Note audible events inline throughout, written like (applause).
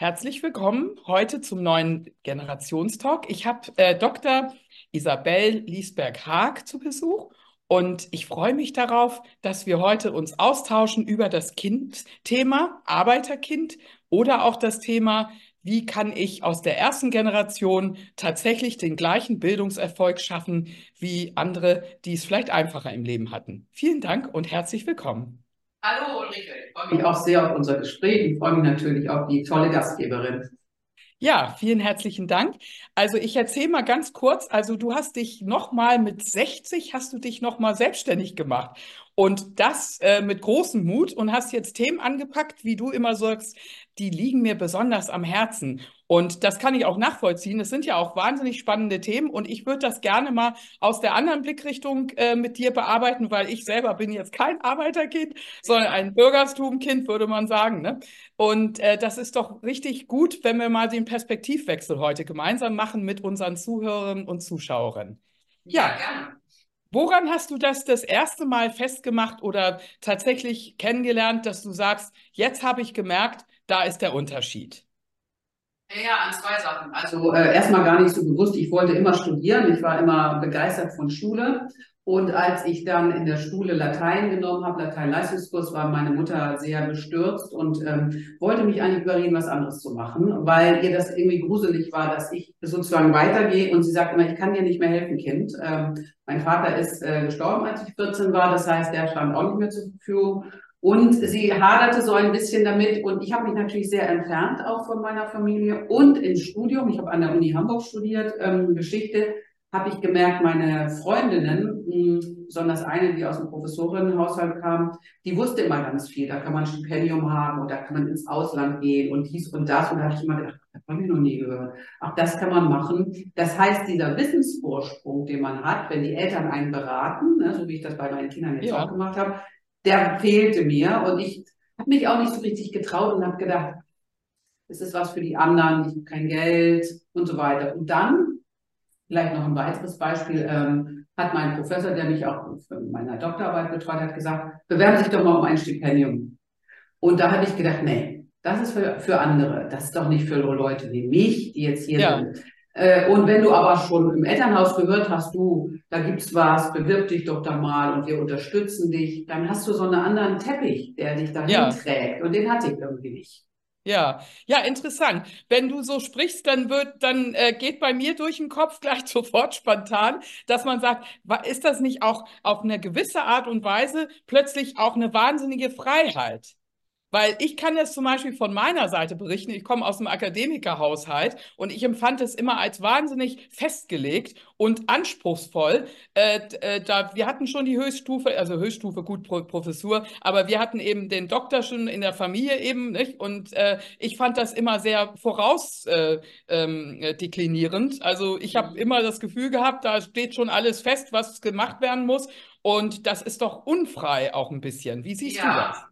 Herzlich willkommen heute zum neuen Generationstalk. Ich habe äh, Dr. Isabel Liesberg-Haag zu Besuch und ich freue mich darauf, dass wir heute uns austauschen über das Kind-Thema, Arbeiterkind oder auch das Thema, wie kann ich aus der ersten Generation tatsächlich den gleichen Bildungserfolg schaffen wie andere, die es vielleicht einfacher im Leben hatten. Vielen Dank und herzlich willkommen. Hallo Ulrike, ich freue mich auch sehr auf unser Gespräch. Ich freue mich natürlich auf die tolle Gastgeberin. Ja, vielen herzlichen Dank. Also ich erzähle mal ganz kurz, also du hast dich nochmal mit 60, hast du dich nochmal selbstständig gemacht und das äh, mit großem Mut und hast jetzt Themen angepackt, wie du immer sagst, die liegen mir besonders am Herzen. Und das kann ich auch nachvollziehen. Es sind ja auch wahnsinnig spannende Themen und ich würde das gerne mal aus der anderen Blickrichtung äh, mit dir bearbeiten, weil ich selber bin jetzt kein Arbeiterkind, sondern ein Bürgerstumkind, würde man sagen. Ne? Und äh, das ist doch richtig gut, wenn wir mal den Perspektivwechsel heute gemeinsam machen mit unseren Zuhörerinnen und Zuschauerinnen. Ja, ja. Woran hast du das das erste Mal festgemacht oder tatsächlich kennengelernt, dass du sagst, jetzt habe ich gemerkt, da ist der Unterschied? Ja, an zwei Sachen. Also äh, erstmal gar nicht so bewusst, ich wollte immer studieren, ich war immer begeistert von Schule. Und als ich dann in der Schule Latein genommen habe, Latein-Leistungskurs, war meine Mutter sehr bestürzt und ähm, wollte mich eigentlich überreden, was anderes zu machen, weil ihr das irgendwie gruselig war, dass ich sozusagen weitergehe. Und sie sagt immer, ich kann dir nicht mehr helfen, Kind. Ähm, mein Vater ist äh, gestorben, als ich 14 war. Das heißt, der stand auch nicht mehr zur Verfügung. Und sie haderte so ein bisschen damit und ich habe mich natürlich sehr entfernt auch von meiner Familie und im Studium, ich habe an der Uni Hamburg studiert, ähm, Geschichte, habe ich gemerkt, meine Freundinnen, mh, besonders eine, die aus dem Professorinnenhaushalt kam, die wusste immer ganz viel. Da kann man ein Stipendium haben und da kann man ins Ausland gehen und dies und das. Und da habe ich immer gedacht, das habe ich noch nie gehört. Auch das kann man machen. Das heißt, dieser Wissensvorsprung, den man hat, wenn die Eltern einen beraten, ne, so wie ich das bei meinen Kindern jetzt ja. auch gemacht habe, der fehlte mir und ich habe mich auch nicht so richtig getraut und habe gedacht, ist das was für die anderen, ich habe kein Geld und so weiter. Und dann, vielleicht noch ein weiteres Beispiel, ähm, hat mein Professor, der mich auch für meine Doktorarbeit betreut hat, gesagt, bewerben Sie sich doch mal um ein Stipendium. Und da habe ich gedacht, nee, das ist für, für andere, das ist doch nicht für Leute wie mich, die jetzt hier ja. sind. Äh, und wenn du aber schon im Elternhaus gehört hast, du, da gibt's was, bewirb dich doch da mal und wir unterstützen dich, dann hast du so einen anderen Teppich, der dich dahin ja. trägt. Und den hatte ich irgendwie nicht. Ja, ja, interessant. Wenn du so sprichst, dann wird, dann äh, geht bei mir durch den Kopf (laughs) gleich sofort spontan, dass man sagt, ist das nicht auch auf eine gewisse Art und Weise plötzlich auch eine wahnsinnige Freiheit? Weil ich kann jetzt zum Beispiel von meiner Seite berichten, ich komme aus einem Akademikerhaushalt und ich empfand es immer als wahnsinnig festgelegt und anspruchsvoll. Äh, äh, da, wir hatten schon die Höchststufe, also Höchststufe, gut, Pro Professur, aber wir hatten eben den Doktor schon in der Familie eben, nicht? Und äh, ich fand das immer sehr vorausdeklinierend. Äh, ähm, also ich habe immer das Gefühl gehabt, da steht schon alles fest, was gemacht werden muss. Und das ist doch unfrei auch ein bisschen. Wie siehst ja. du das?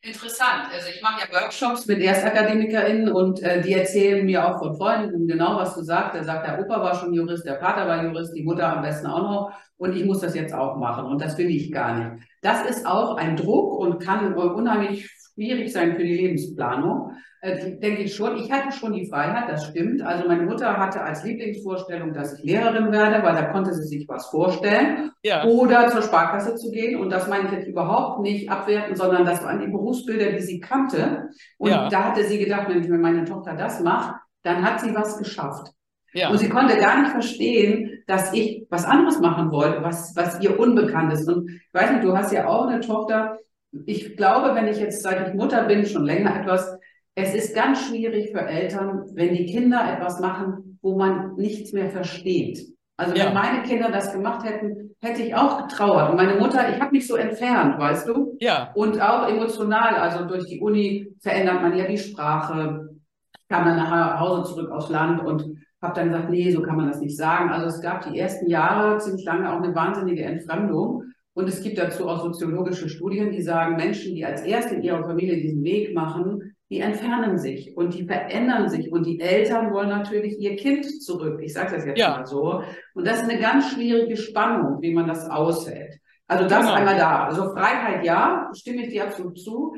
Interessant. Also ich mache ja Workshops mit ErstakademikerInnen und äh, die erzählen mir auch von Freunden genau, was du sagst. Der sagt, der Opa war schon Jurist, der Vater war Jurist, die Mutter am besten auch noch und ich muss das jetzt auch machen und das will ich gar nicht. Das ist auch ein Druck und kann unheimlich schwierig sein für die Lebensplanung. Äh, denke ich schon. Ich hatte schon die Freiheit, das stimmt. Also meine Mutter hatte als Lieblingsvorstellung, dass ich Lehrerin werde, weil da konnte sie sich was vorstellen. Ja. Oder zur Sparkasse zu gehen. Und das meine ich jetzt überhaupt nicht abwerten, sondern das waren die Berufsbilder, die sie kannte. Und ja. da hatte sie gedacht, wenn meine Tochter das macht, dann hat sie was geschafft. Ja. Und sie konnte gar nicht verstehen, dass ich was anderes machen wollte, was, was ihr unbekannt ist. Und ich weiß nicht, du hast ja auch eine Tochter. Ich glaube, wenn ich jetzt, seit ich Mutter bin, schon länger etwas, es ist ganz schwierig für Eltern, wenn die Kinder etwas machen, wo man nichts mehr versteht. Also ja. wenn meine Kinder das gemacht hätten, hätte ich auch getrauert. Und meine Mutter, ich habe mich so entfernt, weißt du? Ja. Und auch emotional, also durch die Uni verändert man ja die Sprache. Ich kam dann nach Hause zurück aufs Land und habe dann gesagt, nee, so kann man das nicht sagen. Also es gab die ersten Jahre ziemlich lange auch eine wahnsinnige Entfremdung. Und es gibt dazu auch soziologische Studien, die sagen, Menschen, die als erste in ihrer Familie diesen Weg machen, die entfernen sich und die verändern sich und die Eltern wollen natürlich ihr Kind zurück. Ich sage das jetzt ja. mal so. Und das ist eine ganz schwierige Spannung, wie man das aushält. Also das genau. einmal da. Also Freiheit ja, stimme ich dir absolut zu.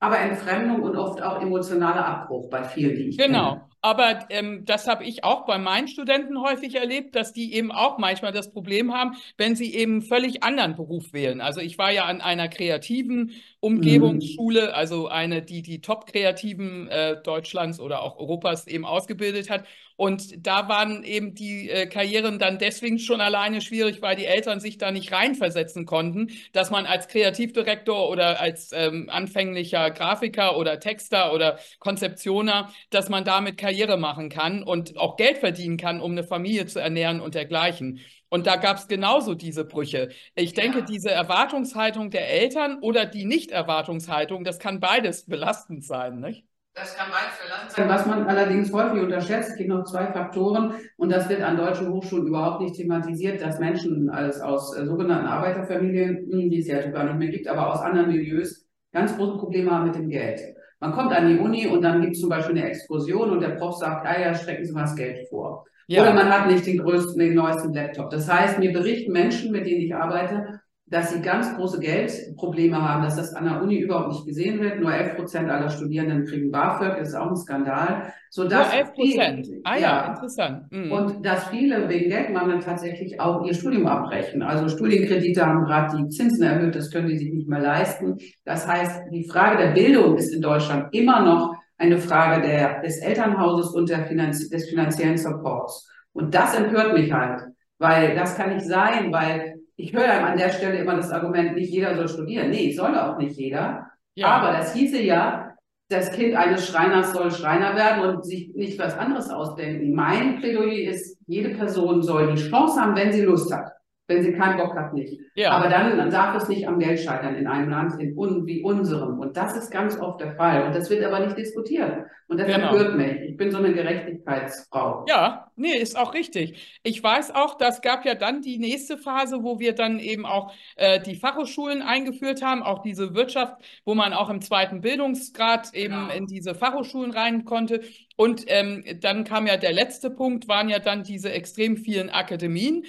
aber Entfremdung und oft auch emotionaler Abbruch bei vielen, die ich Genau. kenne. Aber ähm, das habe ich auch bei meinen Studenten häufig erlebt, dass die eben auch manchmal das Problem haben, wenn sie eben völlig anderen Beruf wählen. Also ich war ja an einer kreativen Umgebungsschule, mhm. also eine, die die Top-Kreativen äh, Deutschlands oder auch Europas eben ausgebildet hat. Und da waren eben die äh, Karrieren dann deswegen schon alleine schwierig, weil die Eltern sich da nicht reinversetzen konnten, dass man als Kreativdirektor oder als ähm, anfänglicher Grafiker oder Texter oder Konzeptioner, dass man damit Karriere machen kann und auch Geld verdienen kann, um eine Familie zu ernähren und dergleichen. Und da gab es genauso diese Brüche. Ich denke, ja. diese Erwartungshaltung der Eltern oder die Nicht-Erwartungshaltung, das kann beides belastend sein, nicht? Das kann beides verlassen sein. Was man allerdings häufig unterschätzt, es gibt noch zwei Faktoren und das wird an deutschen Hochschulen überhaupt nicht thematisiert, dass Menschen als aus äh, sogenannten Arbeiterfamilien, hm, die es ja gar nicht mehr gibt, aber aus anderen Milieus, ganz große Probleme haben mit dem Geld. Man kommt an die Uni und dann gibt es zum Beispiel eine Exkursion und der Prof sagt, ah ja, strecken Sie mal das Geld vor. Ja. Oder man hat nicht den größten, den neuesten Laptop. Das heißt, mir berichten Menschen, mit denen ich arbeite, dass sie ganz große Geldprobleme haben, dass das an der Uni überhaupt nicht gesehen wird. Nur 11 Prozent aller Studierenden kriegen BAföG, das ist auch ein Skandal. So Nur 11 Prozent? Ah ja, ja interessant. Mhm. Und dass viele wegen Geldmangel tatsächlich auch ihr Studium abbrechen. Also Studienkredite haben gerade die Zinsen erhöht, das können die sich nicht mehr leisten. Das heißt, die Frage der Bildung ist in Deutschland immer noch eine Frage der, des Elternhauses und der Finanz des finanziellen Supports. Und das empört mich halt, weil das kann nicht sein, weil ich höre an der Stelle immer das Argument, nicht jeder soll studieren. Nee, soll auch nicht jeder. Ja. Aber das hieße ja, das Kind eines Schreiners soll Schreiner werden und sich nicht was anderes ausdenken. Mein Plädoyer ist, jede Person soll die Chance haben, wenn sie Lust hat. Wenn sie keinen Bock hat, nicht. Ja. Aber dann, dann darf es nicht am Geld scheitern in einem Land in un, wie unserem. Und das ist ganz oft der Fall. Und das wird aber nicht diskutiert. Und das genau. empört mich. Ich bin so eine Gerechtigkeitsfrau. Ja, nee, ist auch richtig. Ich weiß auch, das gab ja dann die nächste Phase, wo wir dann eben auch äh, die Fachhochschulen eingeführt haben, auch diese Wirtschaft, wo man auch im zweiten Bildungsgrad eben genau. in diese Fachhochschulen rein konnte. Und ähm, dann kam ja der letzte Punkt, waren ja dann diese extrem vielen Akademien,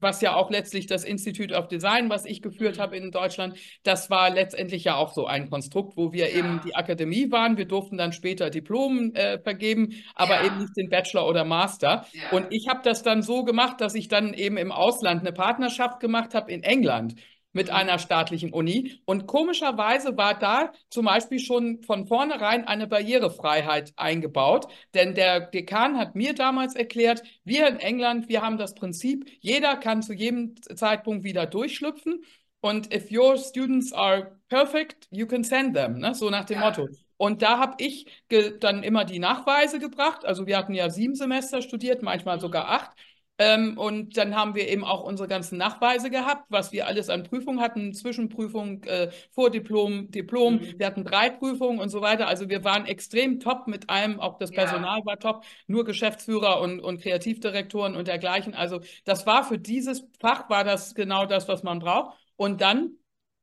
was ja auch letztlich das Institute of Design, was ich geführt mhm. habe in Deutschland, das war letztendlich ja auch so ein Konstrukt, wo wir ja. eben die Akademie waren. Wir durften dann später Diplom äh, vergeben, aber ja. eben nicht den Bachelor oder Master. Ja. Und ich habe das dann so gemacht, dass ich dann eben im Ausland eine Partnerschaft gemacht habe in England mit einer staatlichen Uni. Und komischerweise war da zum Beispiel schon von vornherein eine Barrierefreiheit eingebaut. Denn der Dekan hat mir damals erklärt, wir in England, wir haben das Prinzip, jeder kann zu jedem Zeitpunkt wieder durchschlüpfen. Und if your students are perfect, you can send them, ne? so nach dem ja. Motto. Und da habe ich dann immer die Nachweise gebracht. Also wir hatten ja sieben Semester studiert, manchmal sogar acht. Ähm, und dann haben wir eben auch unsere ganzen Nachweise gehabt, was wir alles an Prüfungen hatten, Zwischenprüfung, äh, Vordiplom, Diplom. Mhm. Wir hatten drei Prüfungen und so weiter. Also wir waren extrem top mit allem, auch das Personal ja. war top, nur Geschäftsführer und, und Kreativdirektoren und dergleichen. Also das war für dieses Fach, war das genau das, was man braucht. Und dann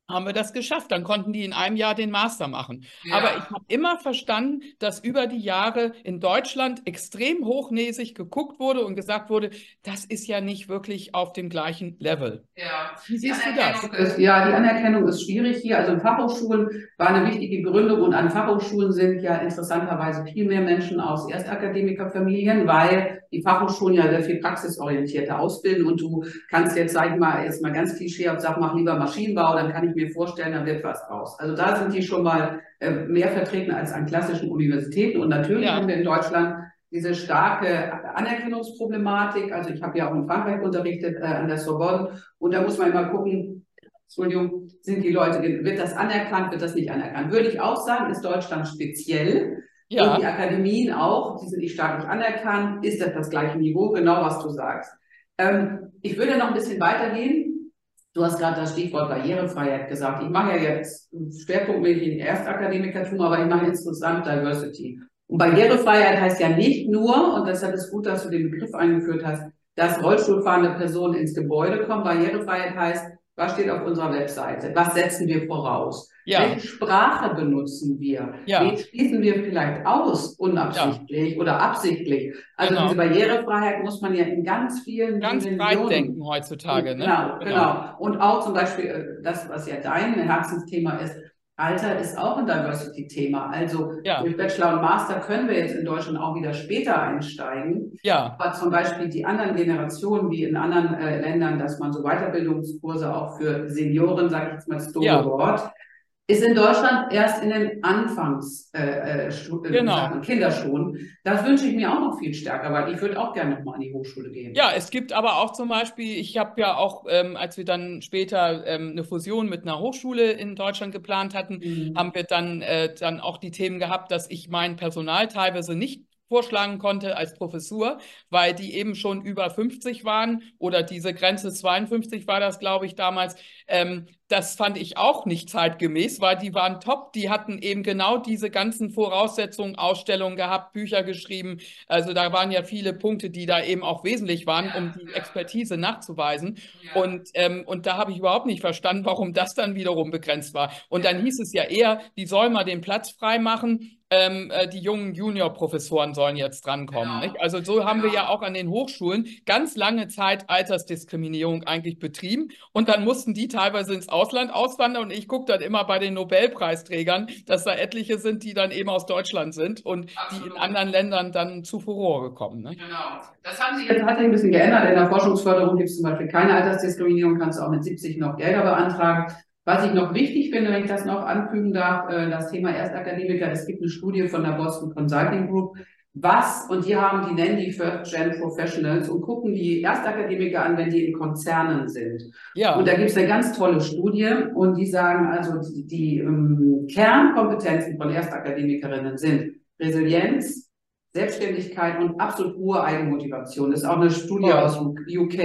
haben wir das geschafft. Dann konnten die in einem Jahr den Master machen. Ja. Aber ich habe immer verstanden, dass über die Jahre in Deutschland extrem hochnäsig geguckt wurde und gesagt wurde, das ist ja nicht wirklich auf dem gleichen Level. Ja. Wie siehst du das? Ist, ja, die Anerkennung ist schwierig hier. Also in Fachhochschulen war eine wichtige Gründung und an Fachhochschulen sind ja interessanterweise viel mehr Menschen aus Erstakademikerfamilien, weil die Fachhochschulen ja sehr viel praxisorientierter ausbilden und du kannst jetzt, sag ich mal, jetzt mal ganz klischeehaft sagen, mach lieber Maschinenbau, dann kann ich mir vorstellen, dann wird was raus. Also da sind die schon mal äh, mehr vertreten als an klassischen Universitäten und natürlich ja. haben wir in Deutschland diese starke Anerkennungsproblematik. Also ich habe ja auch in Frankreich unterrichtet äh, an der Sorbonne und da muss man immer gucken, Entschuldigung, sind die Leute, wird das anerkannt, wird das nicht anerkannt? Würde ich auch sagen, ist Deutschland speziell. Ja. Und die Akademien auch, die sind nicht staatlich anerkannt. Ist das das gleiche Niveau? Genau, was du sagst. Ähm, ich würde noch ein bisschen weitergehen. Du hast gerade das Stichwort Barrierefreiheit gesagt. Ich mache ja jetzt schwerpunktmäßig Erstakademikertum, aber ich mache insgesamt Diversity. Und Barrierefreiheit heißt ja nicht nur, und deshalb ist gut, dass du den Begriff eingeführt hast, dass Rollstuhlfahrende Personen ins Gebäude kommen. Barrierefreiheit heißt, was steht auf unserer Webseite? Was setzen wir voraus? Ja. Welche Sprache benutzen wir? Ja. Wen schließen wir vielleicht aus, unabsichtlich ja. oder absichtlich? Also genau. diese Barrierefreiheit muss man ja in ganz vielen Ganz breit denken heutzutage. Ne? Genau, genau, genau. Und auch zum Beispiel äh, das, was ja dein Herzensthema ist, Alter ist auch ein Diversity-Thema. Also Ja. durch Bachelor und Master können wir jetzt in Deutschland auch wieder später einsteigen. Ja, Aber zum Beispiel die anderen Generationen, wie in anderen äh, Ländern, dass man so Weiterbildungskurse auch für Senioren, sage ich jetzt mal das doofe Ja. Wort, ist in Deutschland erst in den Anfangs äh, äh, äh, Genau. Sachen, Kinderschulen. Das wünsche ich mir auch noch viel stärker, weil ich würde auch gerne nochmal an die Hochschule gehen. Ja, es gibt aber auch zum Beispiel, ich habe ja auch, ähm, als wir dann später ähm, eine Fusion mit einer Hochschule in Deutschland geplant hatten, Mhm. haben wir dann, äh, dann auch die Themen gehabt, dass ich mein Personal teilweise nicht vorschlagen konnte als Professur, weil die eben schon über 50 waren oder diese Grenze 52 war das, glaube ich, damals. Ähm, das fand ich auch nicht zeitgemäß, weil die waren top, die hatten eben genau diese ganzen Voraussetzungen, Ausstellungen gehabt, Bücher geschrieben. Also da waren ja viele Punkte, die da eben auch wesentlich waren, Ja, um die ja. Expertise nachzuweisen. Ja. Und, ähm, und da habe ich überhaupt nicht verstanden, warum das dann wiederum begrenzt war. Und dann hieß es ja eher, die sollen mal den Platz freimachen. Ähm, äh, die jungen Juniorprofessoren sollen jetzt drankommen. Also so haben wir ja auch an den Hochschulen ganz lange Zeit Altersdiskriminierung eigentlich betrieben. Und dann mussten die teilweise ins Ausland auswandern. Und ich gucke dann immer bei den Nobelpreisträgern, dass da etliche sind, die dann eben aus Deutschland sind und die in Absolut. anderen Ländern dann zu Furore kommen. Ne? Genau. Das haben sie jetzt hat sich ein bisschen geändert. In der Forschungsförderung gibt es zum Beispiel keine Altersdiskriminierung, kannst du auch mit 70 noch Gelder beantragen. Was ich noch wichtig finde, wenn ich das noch anfügen darf, äh, das Thema Erstakademiker, es gibt eine Studie von der Boston Consulting Group, was, und die haben, die nennen die First Gen Professionals und gucken die Erstakademiker an, wenn die in Konzernen sind. Ja, Und da gibt es eine ganz tolle Studie und die sagen also, die, die ähm, Kernkompetenzen von Erstakademikerinnen sind Resilienz, Selbstständigkeit und absolut hohe Eigenmotivation. Das ist auch eine Studie Toll. aus UK.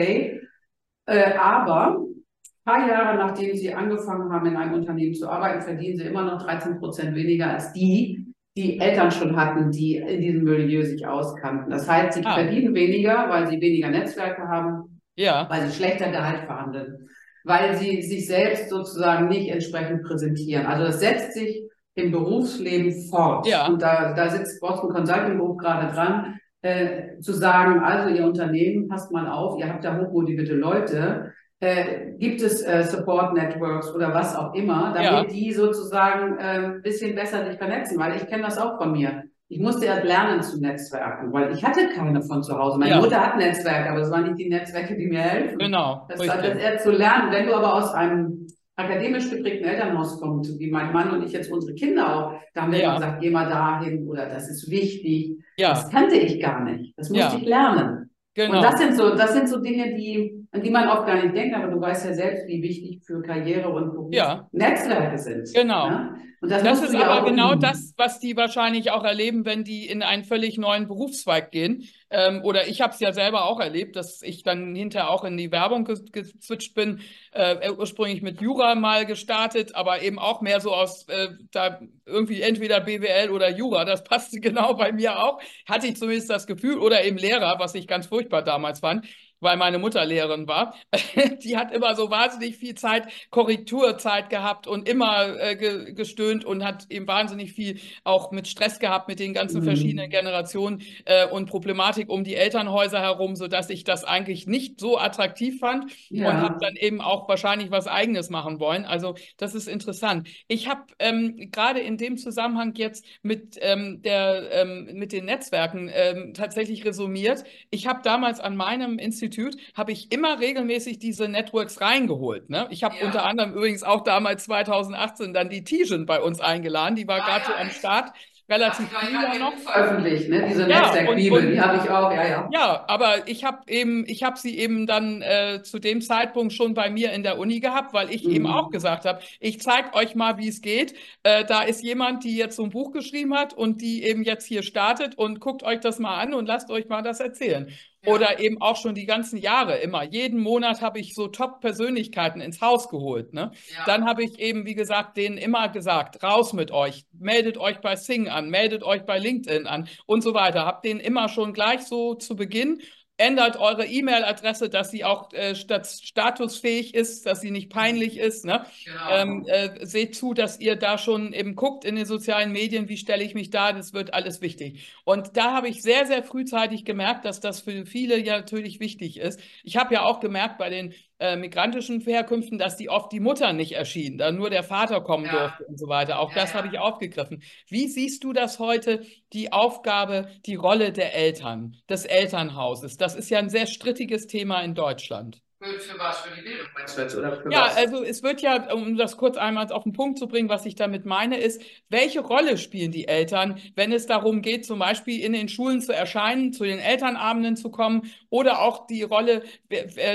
Äh, aber ein paar Jahre nachdem sie angefangen haben, in einem Unternehmen zu arbeiten, verdienen sie immer noch 13 Prozent weniger als die, die Eltern schon hatten, die in diesem Milieu sich auskannten. Das heißt, sie Ah. verdienen weniger, weil sie weniger Netzwerke haben, ja, weil sie schlechter Gehalt verhandeln, weil sie sich selbst sozusagen nicht entsprechend präsentieren. Also das setzt sich im Berufsleben fort. Ja. Und da, da sitzt Boston Consulting Group gerade dran, äh, zu sagen, also ihr Unternehmen, passt mal auf, ihr habt da hochmotivierte Leute, äh, gibt es äh, Support Networks oder was auch immer, damit Ja. die sozusagen äh, ein bisschen besser sich vernetzen, weil ich kenne das auch von mir. Ich musste erst lernen zu netzwerken, weil ich hatte keine von zu Hause. Meine Ja. Mutter hat Netzwerke, aber es waren nicht die Netzwerke, die mir helfen. genau. Das, richtig. das eher zu lernen. Wenn du aber aus einem akademisch geprägten Elternhaus kommst, wie mein Mann und ich jetzt unsere Kinder auch, da haben wir Ja. gesagt, geh mal dahin oder das ist wichtig. Ja, Das kannte ich gar nicht. Das musste ich lernen. genau. Und das sind so, das sind so Dinge, die, an die man oft gar nicht denkt, aber du weißt ja selbst, wie wichtig für Karriere und Beruf Ja. Netzwerke sind. Genau. ne? Und das, Das ist aber genau üben. das, was die wahrscheinlich auch erleben, wenn die in einen völlig neuen Berufszweig gehen. Ähm, oder ich habe es ja selber auch erlebt, dass ich dann hinterher auch in die Werbung ge geswitcht bin. Äh, ursprünglich mit Jura mal gestartet, aber eben auch mehr so aus äh, da irgendwie entweder BWL oder Jura. Das (laughs) passte genau bei mir auch. Hatte ich zumindest das Gefühl. Oder eben Lehrer, was ich ganz furchtbar damals fand weil meine Mutter Lehrerin war. (laughs) Die hat immer so wahnsinnig viel Zeit, Korrekturzeit gehabt und immer äh, ge gestöhnt und hat eben wahnsinnig viel auch mit Stress gehabt mit den ganzen Mhm. verschiedenen Generationen äh, und Problematik um die Elternhäuser herum, sodass ich das eigentlich nicht so attraktiv fand Ja. und habe dann eben auch wahrscheinlich was Eigenes machen wollen. Also das ist interessant. Ich habe ähm, gerade in dem Zusammenhang jetzt mit, ähm, der, ähm, mit den Netzwerken ähm, tatsächlich resümiert. Ich habe damals an meinem Institut, habe ich immer regelmäßig diese Networks reingeholt. Ne? Ich habe Ja. unter anderem übrigens auch damals 2018 dann die Tijen bei uns eingeladen. Die war Ah, gerade ja, so am? Start, Ach, relativ ich früh ja noch. Veröffentlicht, ne? diese Ja, Netzwerkbibel, die habe ich auch, ja, ja. Ja, aber ich habe eben, ich habe sie eben dann äh, zu dem Zeitpunkt schon bei mir in der Uni gehabt, weil ich eben Mhm. auch gesagt habe, ich zeige euch mal, wie es geht. Äh, da ist jemand, die jetzt so ein Buch geschrieben hat und die eben jetzt hier startet und guckt euch das mal an und lasst euch mal das erzählen. Ja. Oder eben auch schon die ganzen Jahre immer. Jeden Monat habe ich so Top-Persönlichkeiten ins Haus geholt. Ne? Ja. Dann habe ich eben, wie gesagt, denen immer gesagt, raus mit euch, meldet euch bei Sing an, meldet euch bei LinkedIn an und so weiter. Habt denen immer schon gleich so zu Beginn, ändert eure E-Mail-Adresse, dass sie auch äh, stat statusfähig ist, dass sie nicht peinlich ist. Ne? Genau. Ähm, äh, seht zu, dass ihr da schon eben guckt in den sozialen Medien, wie stelle ich mich da, das wird alles wichtig. Und da habe ich sehr, sehr frühzeitig gemerkt, dass das für viele ja natürlich wichtig ist. Ich habe ja auch gemerkt bei den äh, migrantischen Herkünften, dass die oft die Mutter nicht erschien, da nur der Vater kommen ja. durfte und so weiter. Auch ja, das ja. habe ich aufgegriffen. Wie siehst du das heute, die Aufgabe, die Rolle der Eltern, des Elternhauses? Das ist ja ein sehr strittiges Thema in Deutschland. Für, was? Für die Bildung meinst du jetzt? Oder für ja, was? also es wird ja, um das kurz einmal auf den Punkt zu bringen, was ich damit meine, ist, welche Rolle spielen die Eltern, wenn es darum geht, zum Beispiel in den Schulen zu erscheinen, zu den Elternabenden zu kommen oder auch die Rolle,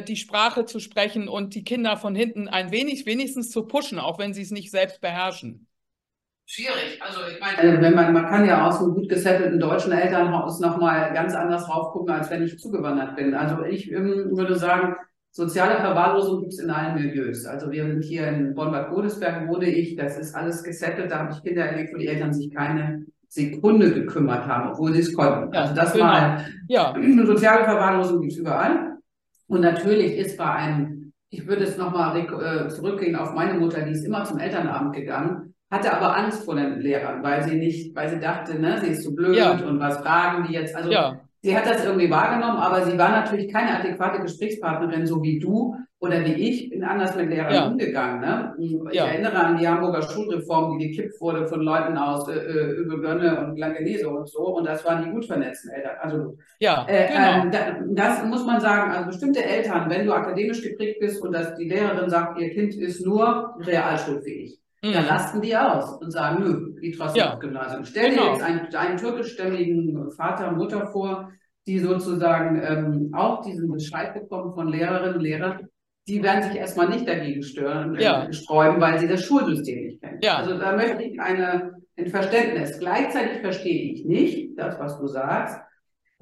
die Sprache zu sprechen und die Kinder von hinten ein wenig, wenigstens zu pushen, auch wenn sie es nicht selbst beherrschen? Schwierig. Also ich meine, also wenn man, man kann ja aus einem gut gesettelten deutschen Elternhaus nochmal ganz anders drauf gucken, als wenn ich zugewandert bin. Also ich ähm, würde sagen, Soziale Verwahrlosung gibt es in allen Milieus. Also wir sind hier in Bonn-Bad Godesberg, wohne ich, das ist alles gesettelt, da habe ich Kinder erlebt, wo die Eltern sich keine Sekunde gekümmert haben, obwohl sie es konnten. Ja, also das genau. mal, ja. (clears throat) soziale Verwahrlosung gibt es überall. Und natürlich ist bei einem, ich würde es nochmal äh, zurückgehen auf meine Mutter, die ist immer zum Elternabend gegangen, hatte aber Angst vor den Lehrern, weil sie nicht, weil sie dachte, ne, sie ist so blöd ja. und was fragen die jetzt. Also ja sie hat das irgendwie wahrgenommen, aber sie war natürlich keine adäquate Gesprächspartnerin, so wie du oder wie ich, bin anders mit Lehrern ja. umgegangen. Ne? Ich ja. erinnere an die Hamburger Schulreform, die gekippt wurde von Leuten aus äh, äh Übelgönne und Langenese und so. Und das waren die gut vernetzten Eltern. Also ja, äh, genau. äh, das muss man sagen, also bestimmte Eltern, wenn du akademisch geprägt bist und dass die Lehrerin sagt, ihr Kind ist nur realschulfähig, mhm. dann lasten die aus und sagen, nö, geht trotzdem ja. auf Gymnasium. Stell genau. dir jetzt einen, einen türkischstämmigen Vater, Mutter vor, die sozusagen ähm, auch diesen Bescheid bekommen von Lehrerinnen und Lehrern, die werden sich erstmal nicht dagegen stören, äh, ja. sträuben, weil sie das Schulsystem nicht kennen. Ja. Also da möchte ich eine, ein Verständnis. Gleichzeitig verstehe ich nicht das, was du sagst.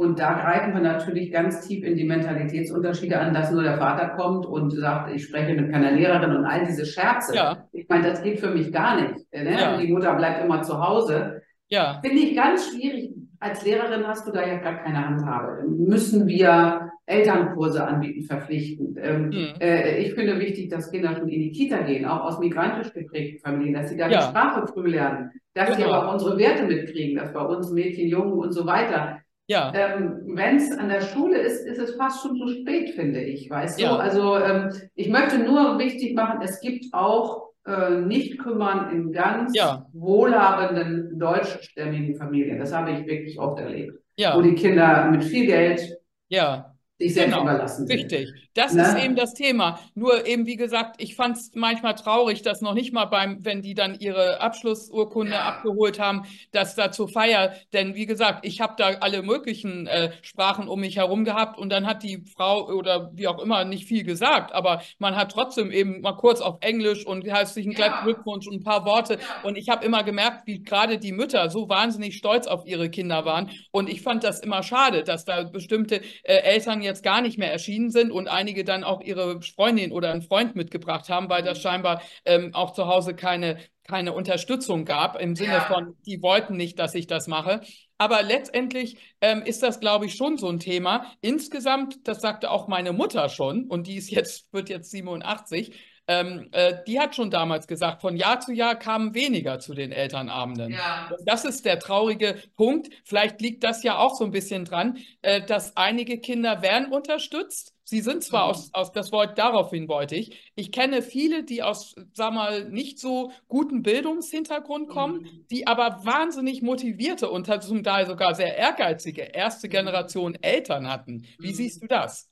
Und da greifen wir natürlich ganz tief in die Mentalitätsunterschiede an, dass nur der Vater kommt und sagt, ich spreche mit keiner Lehrerin und all diese Scherze. Ja. Ich meine, das geht für mich gar nicht. Ne? Ja. Die Mutter bleibt immer zu Hause. Ja. Finde ich ganz schwierig. Als Lehrerin hast du da ja gar keine Handhabe. Müssen wir Elternkurse anbieten, verpflichtend. Ähm, mhm. äh, ich finde wichtig, dass Kinder schon in die Kita gehen, auch aus migrantisch geprägten Familien, dass sie da ja. die Sprache früh lernen, dass genau. sie aber auch unsere Werte mitkriegen, dass bei uns Mädchen, Jungen und so weiter ja. Ähm, Wenn es an der Schule ist, ist es fast schon zu spät, finde ich. Weißt ja. du? Also ähm, ich möchte nur wichtig machen, es gibt auch äh, nicht kümmern in ganz ja. wohlhabenden deutschstämmigen Familien. Das habe ich wirklich oft erlebt. Ja. Wo die Kinder mit viel Geld ja sich selbst genau, überlassen sind. Richtig. Das ne? ist eben das Thema. Nur eben, wie gesagt, ich fand es manchmal traurig, dass noch nicht mal beim, wenn die dann ihre Abschlussurkunde ja. abgeholt haben, dass da zur Feier, denn wie gesagt, ich habe da alle möglichen äh, Sprachen um mich herum gehabt und dann hat die Frau oder wie auch immer nicht viel gesagt, aber man hat trotzdem eben mal kurz auf Englisch und herzlichen ja. Glückwunsch und ein paar Worte. Ja. Und ich habe immer gemerkt, wie gerade die Mütter so wahnsinnig stolz auf ihre Kinder waren. Und ich fand das immer schade, dass da bestimmte äh, Eltern jetzt jetzt gar nicht mehr erschienen sind und einige dann auch ihre Freundin oder einen Freund mitgebracht haben, weil das mhm. scheinbar ähm, auch zu Hause keine, keine Unterstützung gab, im Sinne ja. von, die wollten nicht, dass ich das mache. Aber letztendlich ähm, ist das, glaube ich, schon so ein Thema. Insgesamt, das sagte auch meine Mutter schon, und die ist jetzt, wird jetzt 87, ähm, äh, die hat schon damals gesagt, von Jahr zu Jahr kamen weniger zu den Elternabenden. Ja. Das ist der traurige Punkt. Vielleicht liegt das ja auch so ein bisschen dran, äh, dass einige Kinder werden unterstützt. Sie sind zwar mhm. aus, aus, das Wort daraufhin wollte ich. Ich kenne viele, die aus, sag mal, nicht so guten Bildungshintergrund kommen, mhm. die aber wahnsinnig motivierte und zum Teil sogar sehr ehrgeizige erste mhm. Generation Eltern hatten. Wie mhm. siehst du das?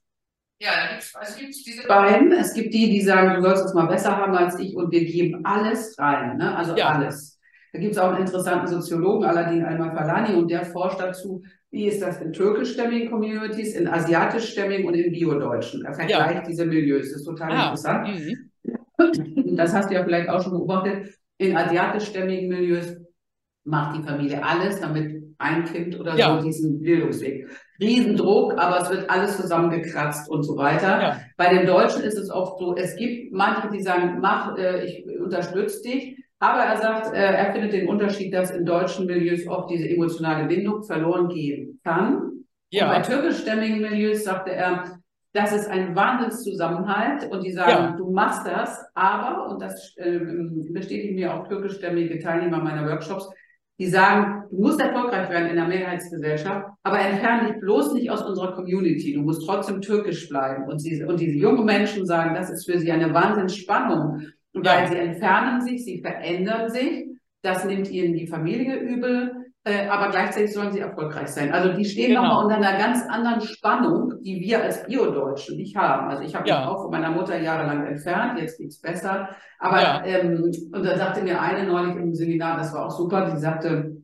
Ja, da gibt's, also gibt's diese beiden. Es gibt die, die sagen, du sollst es mal besser haben als ich und wir geben alles rein, ne? also ja. alles. Da gibt es auch einen interessanten Soziologen, Aladin Al-Mafalani, und der forscht dazu, wie ist das in türkischstämmigen Communities, in asiatischstämmigen und in biodeutschen. Er vergleicht ja. diese Milieus. Das ist total ah. interessant. Mhm. Das hast du ja vielleicht auch schon beobachtet. In asiatischstämmigen Milieus macht die Familie alles, damit ein Kind oder ja. so diesen Bildungsweg. Riesendruck, aber es wird alles zusammengekratzt und so weiter. Ja. Bei den Deutschen ist es oft so, es gibt manche, die sagen, mach, äh, ich unterstütze dich, aber er sagt, äh, er findet den Unterschied, dass in deutschen Milieus oft diese emotionale Bindung verloren gehen kann. Ja. Und bei türkischstämmigen Milieus sagte er, das ist ein Wahnsinnszusammenhalt und die sagen, ja. du machst das, aber, und das äh, bestätigen mir auch türkischstämmige Teilnehmer meiner Workshops, die sagen, du musst erfolgreich werden in der Mehrheitsgesellschaft, aber entferne dich bloß nicht aus unserer Community. Du musst trotzdem türkisch bleiben. Und, sie, und diese jungen Menschen sagen, das ist für sie eine Wahnsinnsspannung, weil ja. sie entfernen sich, sie verändern sich. Das nimmt ihnen die Familie übel, äh, aber gleichzeitig sollen sie erfolgreich sein. Also die stehen genau. nochmal unter einer ganz anderen Spannung, die wir als Bio-Deutsche nicht haben. Also ich habe ja. mich auch von meiner Mutter jahrelang entfernt, jetzt geht's besser. Aber ja. ähm, und da sagte mir eine neulich im Seminar, das war auch super, die sagte,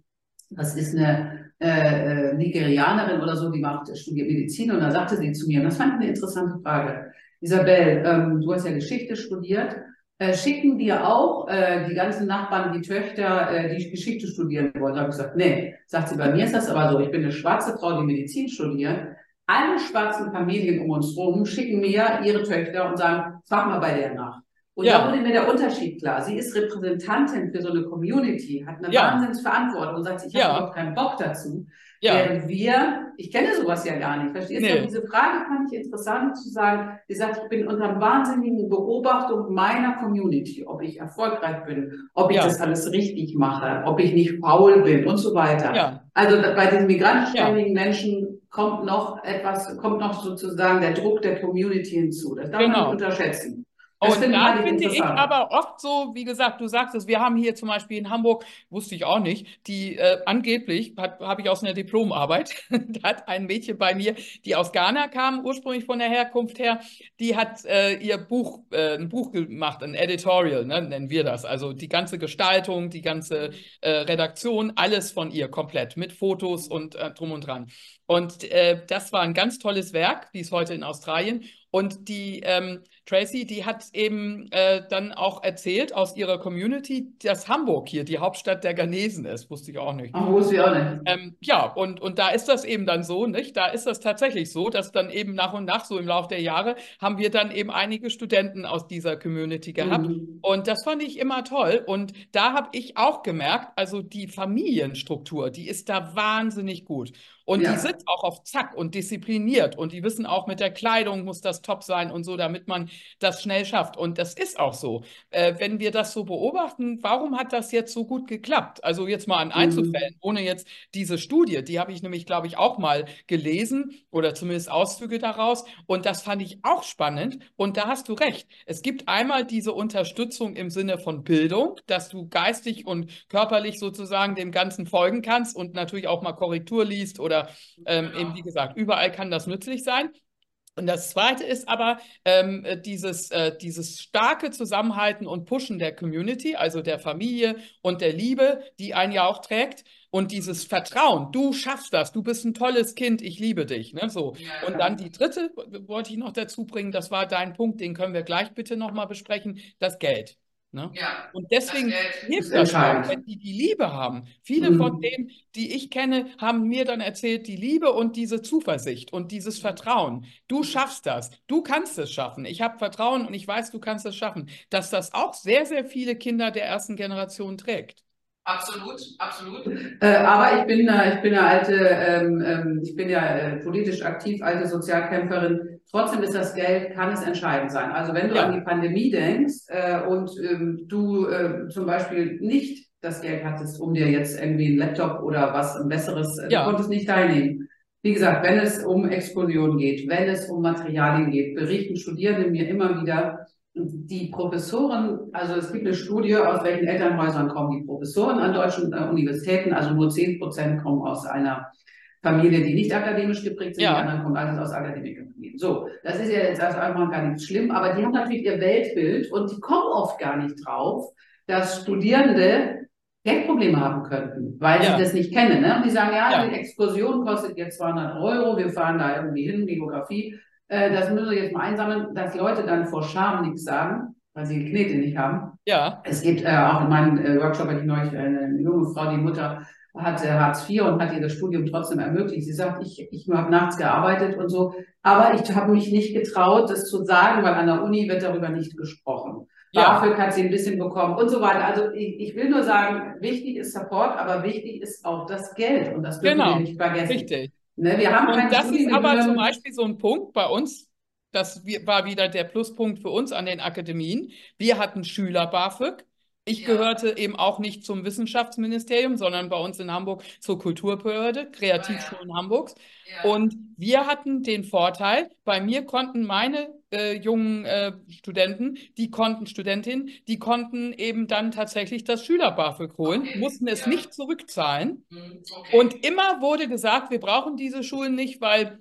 das ist eine äh, äh, Nigerianerin oder so, die macht studiert Medizin und da sagte sie zu mir, und das fand ich eine interessante Frage. Isabel, ähm, du hast ja Geschichte studiert äh, schicken dir auch äh, die ganzen Nachbarn, die Töchter, äh, die Geschichte studieren wollen. Da habe ich gesagt, nee, sagt sie, bei mir ist das aber so, ich bin eine schwarze Frau, die Medizin studiert. Alle schwarzen Familien um uns herum schicken mir ihre Töchter und sagen, frag mal bei der nach. Und ja. da wurde mir der Unterschied klar. Sie ist Repräsentantin für so eine Community, hat eine ja. Wahnsinnsverantwortung und sagt, ich ja. habe überhaupt keinen Bock dazu. Ja. Während wir, ich kenne sowas ja gar nicht, verstehst du? Nee. Diese Frage fand ich interessant zu sagen, sie sagt, ich bin unter wahnsinnigen Beobachtung meiner Community, ob ich erfolgreich bin, ob ich ja. das alles richtig mache, ob ich nicht faul bin und so weiter. Ja. Also bei diesen migrantischstämmigen Menschen kommt noch etwas, kommt noch sozusagen der Druck der Community hinzu. Das darf genau. man nicht unterschätzen. Das und da finde ich aber oft so, wie gesagt, du sagst es, wir haben hier zum Beispiel in Hamburg, wusste ich auch nicht, die äh, angeblich, habe ich aus einer Diplomarbeit, (laughs) da hat ein Mädchen bei mir, die aus Ghana kam, ursprünglich von der Herkunft her, die hat äh, ihr Buch, äh, ein Buch gemacht, ein Editorial, ne, nennen wir das. Also die ganze Gestaltung, die ganze äh, Redaktion, alles von ihr komplett, mit Fotos und äh, drum und dran. Und äh, das war ein ganz tolles Werk, die ist heute in Australien. Und die ähm, Tracy, die hat eben äh, dann auch erzählt aus ihrer Community, dass Hamburg hier die Hauptstadt der Ghanesen ist. Wusste ich auch nicht. Ach, wusste ich auch nicht. Ähm, ja, und, und da ist das eben dann so, nicht? Da ist das tatsächlich so, dass dann eben nach und nach, so im Laufe der Jahre, haben wir dann eben einige Studenten aus dieser Community gehabt. Mhm. Und das fand ich immer toll. Und da habe ich auch gemerkt, also die Familienstruktur, die ist da wahnsinnig gut. Und ja. die sind auch auf Zack und diszipliniert und die wissen auch, mit der Kleidung muss das top sein und so, damit man das schnell schafft. Und das ist auch so. Äh, wenn wir das so beobachten, warum hat das jetzt so gut geklappt? Also jetzt mal an Einzelfällen, mhm. ohne jetzt diese Studie, die habe ich nämlich, glaube ich, auch mal gelesen oder zumindest Auszüge daraus. Und das fand ich auch spannend. Und da hast du recht. Es gibt einmal diese Unterstützung im Sinne von Bildung, dass du geistig und körperlich sozusagen dem Ganzen folgen kannst und natürlich auch mal Korrektur liest oder oder ähm, eben, wie gesagt, überall kann das nützlich sein. Und das Zweite ist aber ähm, dieses, äh, dieses starke Zusammenhalten und Pushen der Community, also der Familie und der Liebe, die einen ja auch trägt. Und dieses Vertrauen, du schaffst das, du bist ein tolles Kind, ich liebe dich. Ne? So. Ja, und dann die dritte, wollte ich noch dazu bringen, das war dein Punkt, den können wir gleich bitte nochmal besprechen, das Geld. Ne? Ja, und deswegen hilft das auch, wenn die die Liebe haben. Viele mhm. von denen, die ich kenne, haben mir dann erzählt, die Liebe und diese Zuversicht und dieses Vertrauen. Du schaffst das. Du kannst es schaffen. Ich habe Vertrauen und ich weiß, du kannst es schaffen. Dass das auch sehr, sehr viele Kinder der ersten Generation trägt. Absolut, absolut. Äh, aber ich bin, äh, ich bin eine alte, ähm, ähm, ich bin ja äh, politisch aktiv, alte Sozialkämpferin. Trotzdem ist das Geld, kann es entscheidend sein. Also wenn du ja. an die Pandemie denkst äh, und ähm, du äh, zum Beispiel nicht das Geld hattest, um dir jetzt irgendwie einen Laptop oder was ein besseres, äh, ja. du konntest nicht teilnehmen. Wie gesagt, wenn es um Exkursionen geht, wenn es um Materialien geht, berichten Studierende mir immer wieder, die Professoren, also es gibt eine Studie, aus welchen Elternhäusern kommen die Professoren an deutschen äh, Universitäten, also nur 10 Prozent kommen aus einer Familie, die nicht akademisch geprägt sind, ja. die anderen kommen alles aus Akademikerfamilien. So, das ist ja jetzt also einfach gar nicht schlimm, aber die haben natürlich ihr Weltbild und die kommen oft gar nicht drauf, dass Studierende Geldprobleme haben könnten, weil ja. sie das nicht kennen. Ne? Und die sagen, ja, ja, die Exkursion kostet jetzt 200 Euro, wir fahren da irgendwie hin, Biografie, äh, das müssen wir jetzt mal einsammeln, dass Leute dann vor Scham nichts sagen, weil sie die Knete nicht haben. Ja. Es gibt äh, auch in meinem äh, Workshop, hatte ich neulich äh, eine junge Frau, die Mutter hat äh, Hartz IV und hat ihr das Studium trotzdem ermöglicht. Sie sagt, ich, ich habe nachts gearbeitet und so, aber ich habe mich nicht getraut, das zu sagen, weil an der Uni wird darüber nicht gesprochen. Ja. BAföG hat sie ein bisschen bekommen und so weiter. Also ich, ich will nur sagen, wichtig ist Support, aber wichtig ist auch das Geld und das dürfen genau. wir nicht vergessen. Richtig. Ne, wir haben und das ist aber zum Beispiel so ein Punkt bei uns, das war wieder der Pluspunkt für uns an den Akademien. Wir hatten Schüler BAföG Ich ja. gehörte eben auch nicht zum Wissenschaftsministerium, sondern bei uns in Hamburg zur Kulturbehörde, Kreativschulen ah, ja. Hamburgs. Ja. Und wir hatten den Vorteil, bei mir konnten meine äh, jungen äh, Studenten, die konnten, Studentinnen, die konnten eben dann tatsächlich das Schüler-BAföG holen, okay. mussten es nicht zurückzahlen. Mhm, okay. Und immer wurde gesagt, wir brauchen diese Schulen nicht, weil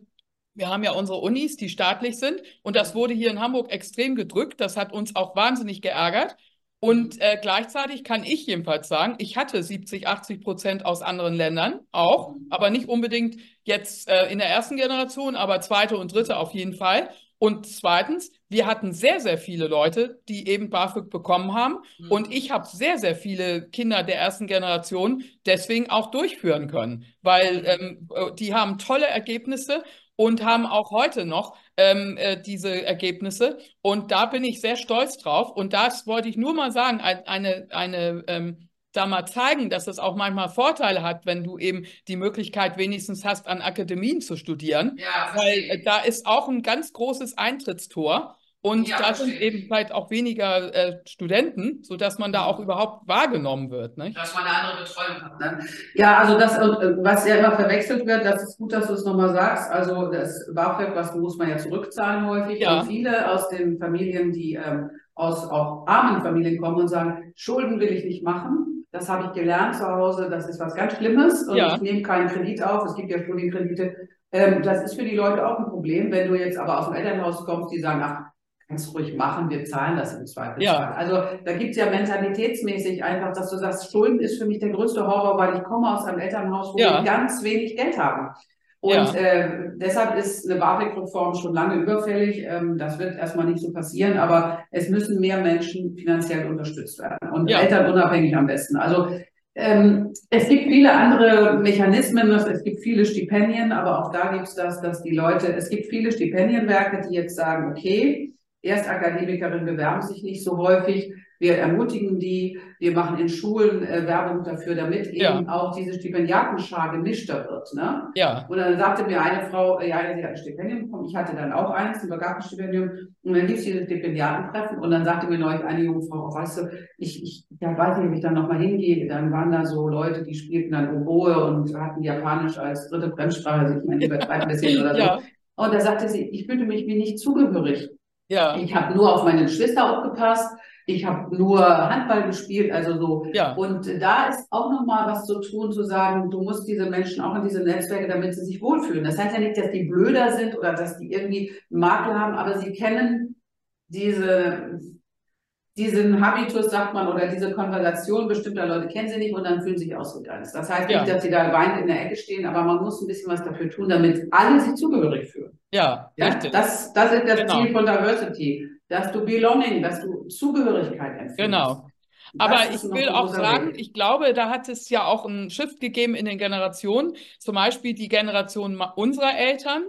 wir haben ja unsere Unis, die staatlich sind. Und das mhm. wurde hier in Hamburg extrem gedrückt. Das hat uns auch wahnsinnig geärgert. Und äh, gleichzeitig kann ich jedenfalls sagen, ich hatte 70, 80 Prozent aus anderen Ländern auch, aber nicht unbedingt jetzt äh, in der ersten Generation, aber zweite und dritte auf jeden Fall. Und zweitens, wir hatten sehr, sehr viele Leute, die eben BAföG bekommen haben. Mhm. Und ich habe sehr, sehr viele Kinder der ersten Generation deswegen auch durchführen können, weil mhm. ähm, äh, die haben tolle Ergebnisse und haben auch heute noch ähm, äh, diese Ergebnisse. Und da bin ich sehr stolz drauf. Und das wollte ich nur mal sagen, eine, eine ähm, da mal zeigen, dass es auch manchmal Vorteile hat, wenn du eben die Möglichkeit wenigstens hast, an Akademien zu studieren. Ja, Weil äh, da ist auch ein ganz großes Eintrittstor. Und ja, da sind eben vielleicht auch weniger äh, Studenten, sodass man da auch mhm. überhaupt wahrgenommen wird. Nicht? Dass man eine andere Betreuung hat. Ne? Ja, also das, äh, was ja immer verwechselt wird, das ist gut, dass du es nochmal sagst. Also das BAföG, was muss man ja zurückzahlen häufig. Ja. Und viele aus den Familien, die ähm, aus auch armen Familien kommen und sagen, Schulden will ich nicht machen. Das habe ich gelernt zu Hause, das ist was ganz Schlimmes und ja. ich nehme keinen Kredit auf. Es gibt ja Studienkredite. Ähm, das ist für die Leute auch ein Problem. Wenn du jetzt aber aus dem Elternhaus kommst, die sagen, ach, kannst ruhig machen, wir zahlen das im Zweifelsfall. Ja. Also da gibt es ja mentalitätsmäßig einfach, dass du sagst, Schulden ist für mich der größte Horror, weil ich komme aus einem Elternhaus, wo ja. wir ganz wenig Geld haben. Und ja. äh, deshalb ist eine BAföG-Reform schon lange überfällig. Ähm, das wird erstmal nicht so passieren, aber es müssen mehr Menschen finanziell unterstützt werden und ja. Eltern unabhängig am besten. Also ähm, es gibt viele andere Mechanismen, es gibt viele Stipendien, aber auch da gibt es das, dass die Leute, es gibt viele Stipendienwerke, die jetzt sagen, okay, Erstakademikerinnen bewerben sich nicht so häufig. Wir ermutigen die, wir machen in Schulen äh, Werbung dafür, damit ja. eben auch diese Stipendiatenschar gemischter wird. Ne? Ja. Und dann sagte mir eine Frau, äh, ja, sie hat ein Stipendium bekommen. Ich hatte dann auch eins, ein Begabtenstipendium. Und dann lief sie diese Stipendiatentreffen und dann sagte mir neulich eine junge Frau, oh, weißt du, ich, ich ja, weiß nicht, ob ich dann nochmal hingehe. Dann waren da so Leute, die spielten dann Oboe und hatten Japanisch als dritte Fremdsprache. Also ich meine, die übertreiben ein bisschen (laughs) oder so. Ja. Und da sagte sie, ich fühlte mich wie nicht zugehörig. Ja. Ich habe nur auf meine Geschwister aufgepasst. Ich habe nur Handball gespielt, also so. Ja. Und da ist auch nochmal was zu tun, zu sagen, du musst diese Menschen auch in diese Netzwerke, damit sie sich wohlfühlen. Das heißt ja nicht, dass die blöder sind oder dass die irgendwie einen Makel haben, aber sie kennen diese diesen Habitus, sagt man, oder diese Konversation bestimmter Leute kennen sie nicht und dann fühlen sie sich ausgegrenzt. Das heißt ja. nicht, dass sie da weinend in der Ecke stehen, aber man muss ein bisschen was dafür tun, damit alle sich zugehörig fühlen. Ja, ja richtig. Das, das ist das genau. Ziel von Diversity, dass du Belonging, dass du Zugehörigkeit empfindest. Genau. Aber ich will auch sagen, Weg. ich glaube, da hat es ja auch einen Shift gegeben in den Generationen. Zum Beispiel die Generation unserer Eltern.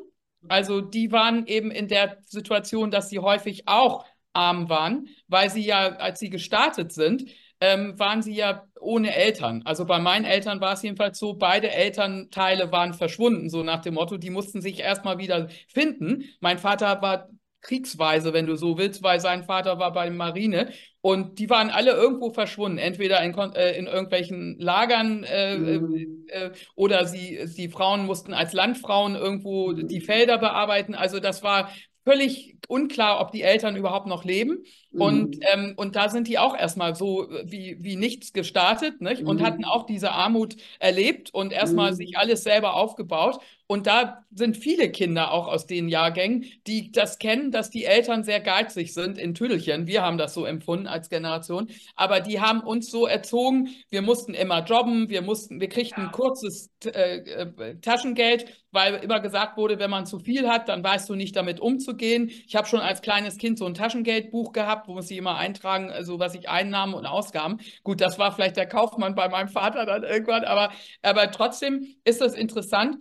Also die waren eben in der Situation, dass sie häufig auch arm waren, weil sie ja, als sie gestartet sind, ähm, waren sie ja ohne Eltern. Also bei meinen Eltern war es jedenfalls so, beide Elternteile waren verschwunden, so nach dem Motto, die mussten sich erstmal wieder finden. Mein Vater war kriegsweise, wenn du so willst, weil sein Vater war bei der Marine und die waren alle irgendwo verschwunden, entweder in, äh, in irgendwelchen Lagern äh, mhm. äh, oder sie, die Frauen mussten als Landfrauen irgendwo die Felder bearbeiten. Also das war völlig unklar, ob die Eltern überhaupt noch leben. Mhm. Und, ähm, und da sind die auch erstmal so wie, wie nichts gestartet nicht? und mhm. hatten auch diese Armut erlebt und erstmal mhm. sich alles selber aufgebaut. Und da sind viele Kinder auch aus den Jahrgängen, die das kennen, dass die Eltern sehr geizig sind in Tüdelchen. Wir haben das so empfunden als Generation. Aber die haben uns so erzogen, wir mussten immer jobben, wir mussten, wir kriegten ein kurzes äh, äh, Taschengeld, weil immer gesagt wurde, wenn man zu viel hat, dann weißt du nicht damit umzugehen. Ich habe schon als kleines Kind so ein Taschengeldbuch gehabt, wo muss ich immer eintragen, also was ich Einnahmen und Ausgaben. Gut, das war vielleicht der Kaufmann bei meinem Vater dann irgendwann, aber, aber trotzdem ist das interessant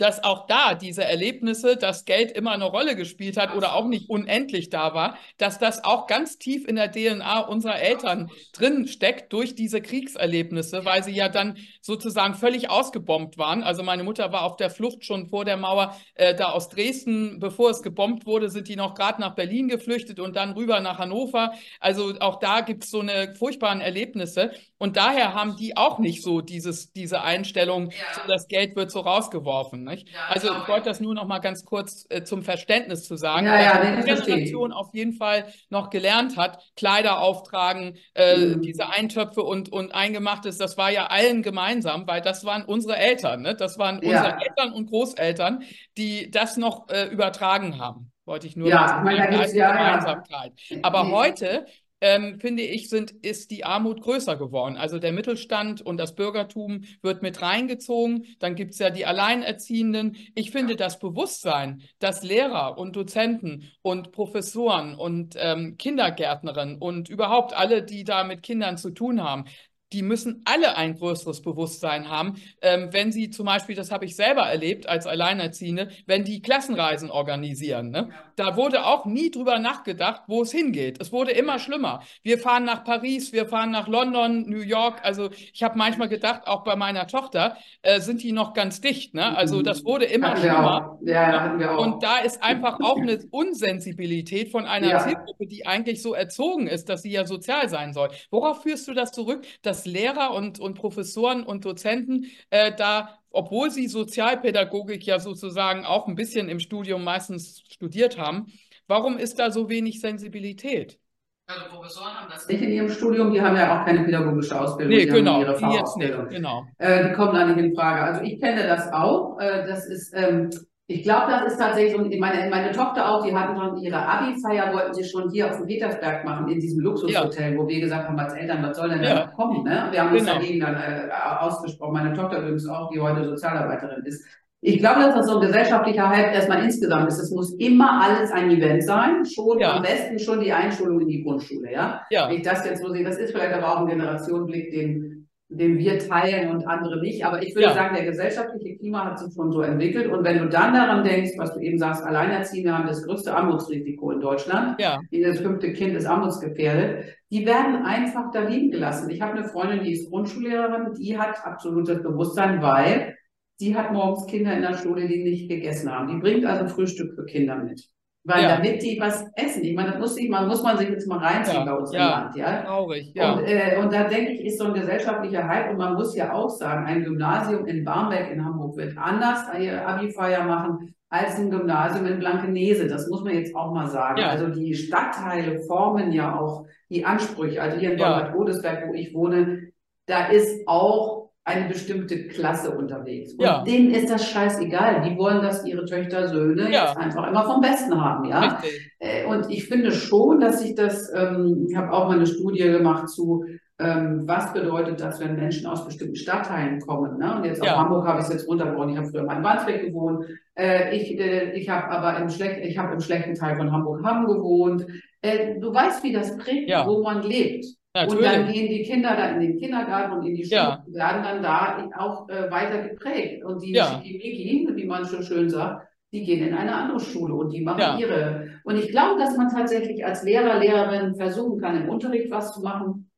dass auch da diese Erlebnisse, dass Geld immer eine Rolle gespielt hat oder auch nicht unendlich da war, dass das auch ganz tief in der DNA unserer Eltern drin steckt durch diese Kriegserlebnisse, weil sie ja dann sozusagen völlig ausgebombt waren. Also meine Mutter war auf der Flucht schon vor der Mauer äh, da aus Dresden, bevor es gebombt wurde, sind die noch gerade nach Berlin geflüchtet und dann rüber nach Hannover. Also auch da gibt es so eine furchtbaren Erlebnisse. Und daher haben die auch nicht so dieses, diese Einstellung, ja. so das Geld wird so rausgeworfen. Nicht? Ja, also ich wollte das nur noch mal ganz kurz äh, zum Verständnis zu sagen, ja, ja, dass die Generation auf jeden Fall noch gelernt hat, Kleider auftragen, äh, mhm. diese Eintöpfe und, und Eingemachtes, das war ja allen gemeinsam, weil das waren unsere Eltern, ne? das waren unsere Eltern und Großeltern, die das noch äh, übertragen haben. Wollte ich nur ja, sagen, als Gemeinsamkeit. Aber heute ähm, finde ich, sind, ist die Armut größer geworden. Also der Mittelstand und das Bürgertum wird mit reingezogen. Dann gibt es ja die Alleinerziehenden. Ich finde das Bewusstsein, dass Lehrer und Dozenten und Professoren und ähm, Kindergärtnerinnen und überhaupt alle, die da mit Kindern zu tun haben, die müssen alle ein größeres Bewusstsein haben, ähm, wenn sie zum Beispiel, das habe ich selber erlebt als Alleinerziehende, wenn die Klassenreisen organisieren. Ne? Ja. Da wurde auch nie drüber nachgedacht, wo es hingeht. Es wurde immer schlimmer. Wir fahren nach Paris, wir fahren nach London, New York. Also ich habe manchmal gedacht, auch bei meiner Tochter äh, sind die noch ganz dicht. Ne? Also mhm. das wurde immer hatten schlimmer. Ja, auch. Und da ist einfach auch eine Unsensibilität von einer ja. Zielgruppe, die eigentlich so erzogen ist, dass sie ja sozial sein soll. Worauf führst du das zurück, dass dass Lehrer und, und Professoren und Dozenten äh, da, obwohl sie Sozialpädagogik ja sozusagen auch ein bisschen im Studium meistens studiert haben, warum ist da so wenig Sensibilität? Also Professoren haben das nicht in ihrem Studium, die haben ja auch keine pädagogische Ausbildung. Nee, die genau, ihre die jetzt nicht, genau. Äh, die kommen da nicht in Frage. Also ich kenne das auch. Äh, das ist ähm, ich glaube, das ist tatsächlich so, meine, meine Tochter auch, die hatten schon ihre Abi-Feier, wollten sie schon hier auf dem Petersberg machen, in diesem Luxushotel, ja. wo wir gesagt haben, als Eltern, was soll denn ja. da kommen? Ne? Wir haben genau. uns dagegen dann äh, ausgesprochen. Meine Tochter übrigens auch, die heute Sozialarbeiterin ist. Ich glaube, dass das so ein gesellschaftlicher Hype erstmal insgesamt ist. Es muss immer alles ein Event sein. Schon ja. am besten schon die Einschulung in die Grundschule, ja? ja. Wenn ich das jetzt so sehe, das ist vielleicht aber auch ein Generationenblick, den den wir teilen und andere nicht. Aber ich würde ja. sagen, der gesellschaftliche Klima hat sich schon so entwickelt. Und wenn du dann daran denkst, was du eben sagst, Alleinerziehende haben das größte Armutsrisiko in Deutschland. Ja. Jedes fünfte Kind ist armutsgefährdet. Die werden einfach da liegen gelassen. Ich habe eine Freundin, die ist Grundschullehrerin, die hat absolutes Bewusstsein, weil die hat morgens Kinder in der Schule, die nicht gegessen haben. Die bringt also Frühstück für Kinder mit. Weil ja. damit die was essen. Ich meine, das muss, ich, man, muss man sich jetzt mal reinziehen ja. bei uns ja. im Land. Ja? Traurig, ja. Und, äh, und da denke ich, ist so ein gesellschaftlicher Hype. Und man muss ja auch sagen, ein Gymnasium in Barmbek in Hamburg wird anders ihre Abi-Feier machen als ein Gymnasium in Blankenese. Das muss man jetzt auch mal sagen. Ja. Also die Stadtteile formen ja auch die Ansprüche. Also hier in Bad Godesberg, wo ich wohne, da ist auch eine bestimmte Klasse unterwegs. Und ja. denen ist das scheißegal. Die wollen, dass ihre Töchter, Söhne ja. jetzt einfach immer vom Besten haben, ja. Richtig. Äh, und ich finde schon, dass ich das, ähm, ich habe auch mal eine Studie gemacht zu, ähm, was bedeutet das, wenn Menschen aus bestimmten Stadtteilen kommen. Ne? Und jetzt ja. auf Hamburg habe ich es jetzt runtergebrochen. Ich habe früher mal in Wandsbek gewohnt. Äh, ich äh, ich habe aber im, schlecht, ich hab im schlechten Teil von Hamburg-Hamm gewohnt. Äh, du weißt, wie das prägt, ja. wo man lebt. Natürlich. Und dann gehen die Kinder da in den Kindergarten und in die Schule, ja. werden dann da auch äh, weiter geprägt. Und die ja. wie man so schön sagt, die gehen in eine andere Schule und die machen ja. ihre. Und ich glaube, dass man tatsächlich als Lehrer, Lehrerin versuchen kann, im Unterricht was zu machen,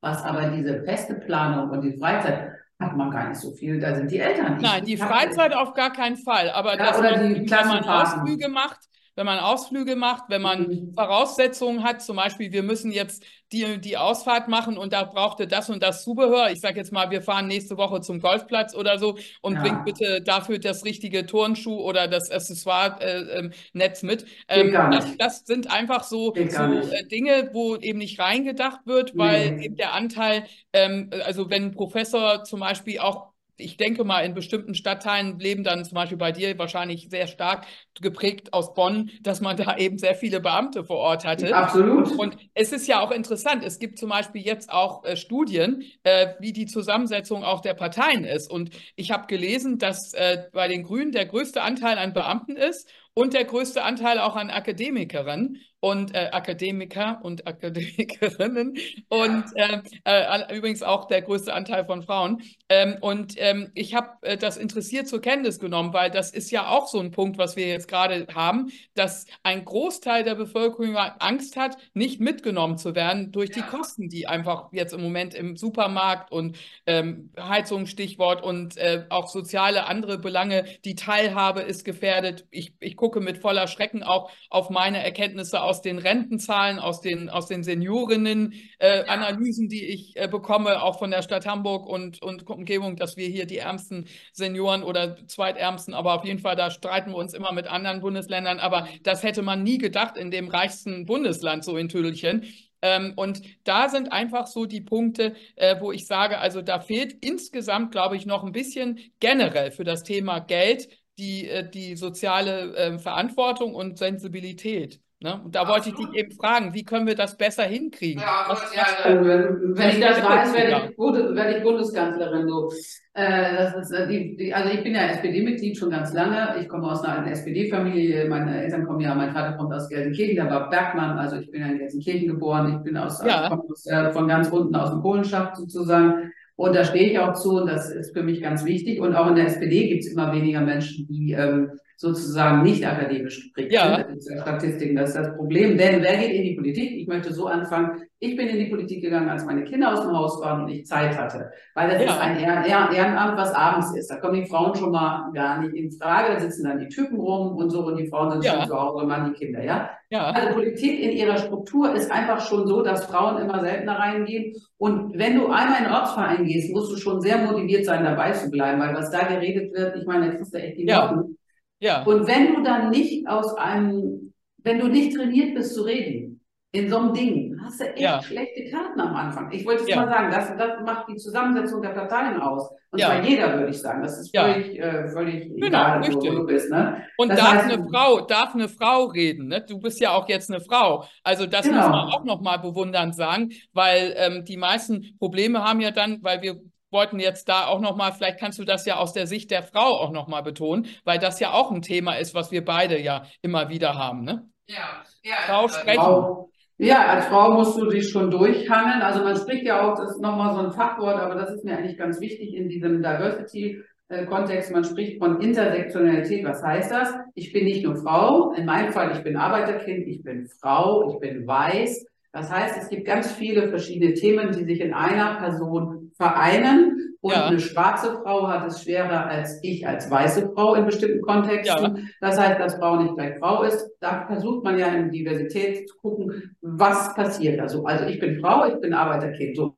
was aber diese feste Planung und die Freizeit hat man gar nicht so viel. Da sind die Eltern. Nein, die Freizeit auf gar keinen Fall. Aber ja, dass man, wenn man Ausflüge macht, wenn man Ausflüge macht, wenn man mhm. Voraussetzungen hat, zum Beispiel, wir müssen jetzt die, die Ausfahrt machen und da brauchte das und das Zubehör. Ich sage jetzt mal, wir fahren nächste Woche zum Golfplatz oder so und ja. bringt bitte dafür das richtige Turnschuh oder das Accessoire-Netz äh, mit. Ähm, das, das, sind einfach so, so äh, Dinge, wo eben nicht reingedacht wird, weil nee. eben der Anteil, ähm, also wenn ein Professor zum Beispiel auch ich denke mal, in bestimmten Stadtteilen leben dann zum Beispiel bei dir wahrscheinlich sehr stark geprägt aus Bonn, dass man da eben sehr viele Beamte vor Ort hatte. Absolut. Und es ist ja auch interessant, es gibt zum Beispiel jetzt auch äh, Studien, äh, wie die Zusammensetzung auch der Parteien ist. Und ich habe gelesen, dass äh, bei den Grünen der größte Anteil an Beamten ist und der größte Anteil auch an Akademikerinnen und äh, Akademiker und Akademikerinnen und äh, äh, übrigens auch der größte Anteil von Frauen. Ähm, und ähm, ich habe äh, das interessiert zur Kenntnis genommen, weil das ist ja auch so ein Punkt, was wir jetzt gerade haben, dass ein Großteil der Bevölkerung Angst hat, nicht mitgenommen zu werden durch die Kosten, die einfach jetzt im Moment im Supermarkt und ähm, Heizung Stichwort und äh, auch soziale andere Belange, die Teilhabe ist gefährdet. Ich, ich gucke mit voller Schrecken auch auf meine Erkenntnisse aus aus den Rentenzahlen, aus den, aus den Seniorinnen-Analysen, äh, die ich äh, bekomme, auch von der Stadt Hamburg und, und Umgebung, dass wir hier die ärmsten Senioren oder zweitärmsten, aber auf jeden Fall, da streiten wir uns immer mit anderen Bundesländern. Aber das hätte man nie gedacht in dem reichsten Bundesland, so in Tüdelchen. Ähm, und da sind einfach so die Punkte, äh, wo ich sage, also da fehlt insgesamt, glaube ich, noch ein bisschen generell für das Thema Geld die, äh, die soziale äh, Verantwortung und Sensibilität. Ne? Und da wollte ich dich eben fragen, wie können wir das besser hinkriegen? Ja, was, ja, also, wenn, wenn ich das weiß, werde ich, werde ich Bundeskanzlerin. So. Äh, das ist, äh, die, die, also ich bin ja SPD-Mitglied schon ganz lange. Ich komme aus einer SPD-Familie. Meine Eltern kommen ja, mein Vater kommt aus Gelsenkirchen, der war Bergmann. Also ich bin ja in Gelsenkirchen geboren. Ich bin aus, ja. also aus äh, von ganz unten aus dem Kohlenschacht sozusagen. Und da stehe ich auch zu und das ist für mich ganz wichtig. Und auch in der SPD gibt es immer weniger Menschen, die ähm, sozusagen nicht akademisch geprägt ja. sind. Statistiken, das ist das Problem. Denn wer geht in die Politik? Ich möchte so anfangen. Ich bin in die Politik gegangen, als meine Kinder aus dem Haus waren und ich Zeit hatte. Weil das ja. ist ein Ehrenamt, was abends ist. Da kommen die Frauen schon mal gar nicht in Frage. Da sitzen dann die Typen rum und so und die Frauen sind ja. schon zu Hause, Mann, die Kinder, ja? ja? Also Politik in ihrer Struktur ist einfach schon so, dass Frauen immer seltener reingehen. Und wenn du einmal in den Ortsverein gehst, musst du schon sehr motiviert sein, dabei zu bleiben, weil was da geredet wird, ich meine, da kriegst du echt die ja. Wochen. Ja. Und wenn du dann nicht aus einem, wenn du nicht trainiert bist zu reden, in so einem Ding, hast du echt ja. schlechte Karten am Anfang. Ich wollte es ja. mal sagen, das, das macht die Zusammensetzung der Parteien aus. Und ja. zwar jeder, würde ich sagen. Das ist völlig, äh, völlig genau, egal, wo, wo, du bist. Ne? Und das darf, heißt, eine Frau, darf eine Frau reden? Ne? Du bist ja auch jetzt eine Frau. Also das genau. muss man auch nochmal bewundernd sagen, weil ähm, die meisten Probleme haben ja dann, weil wir wollten jetzt da auch nochmal, vielleicht kannst du das ja aus der Sicht der Frau auch nochmal betonen, weil das ja auch ein Thema ist, was wir beide ja immer wieder haben. Ne? Ja, ja. Frau sprechen. Frau, ja, als Frau musst du dich schon durchhangeln. Also man spricht ja auch, das ist nochmal so ein Fachwort, aber das ist mir eigentlich ganz wichtig in diesem Diversity. Kontext, man spricht von Intersektionalität. Was heißt das? Ich bin nicht nur Frau, in meinem Fall, ich bin Arbeiterkind, ich bin Frau, ich bin weiß. Das heißt, es gibt ganz viele verschiedene Themen, die sich in einer Person vereinen. Und ja. eine schwarze Frau hat es schwerer als ich als weiße Frau in bestimmten Kontexten. Ja. Das heißt, dass Frau nicht gleich Frau ist. Da versucht man ja in Diversität zu gucken, was passiert Also, Also ich bin Frau, ich bin Arbeiterkind. So.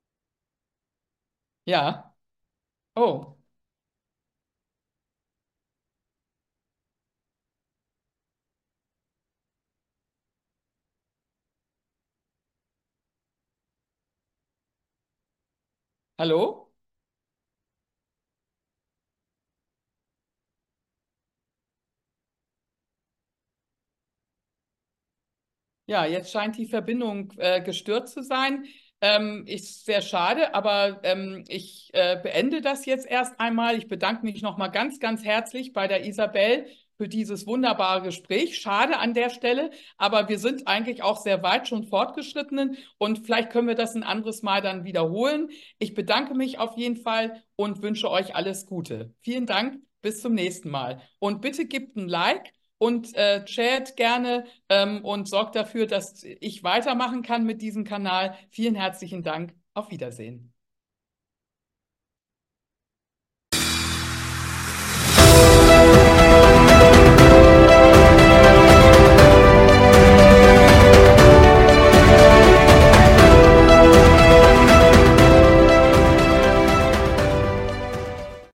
Ja. Oh. Hallo? Ja, jetzt scheint die Verbindung äh, gestört zu sein. Ähm, ist sehr schade, aber ähm, ich äh, beende das jetzt erst einmal. Ich bedanke mich nochmal ganz, ganz herzlich bei der Isabel für dieses wunderbare Gespräch. Schade an der Stelle, aber wir sind eigentlich auch sehr weit schon fortgeschrittenen und vielleicht können wir das ein anderes Mal dann wiederholen. Ich bedanke mich auf jeden Fall und wünsche euch alles Gute. Vielen Dank, bis zum nächsten Mal. Und bitte gebt ein Like und äh, chat gerne ähm, und sorgt dafür, dass ich weitermachen kann mit diesem Kanal. Vielen herzlichen Dank. Auf Wiedersehen.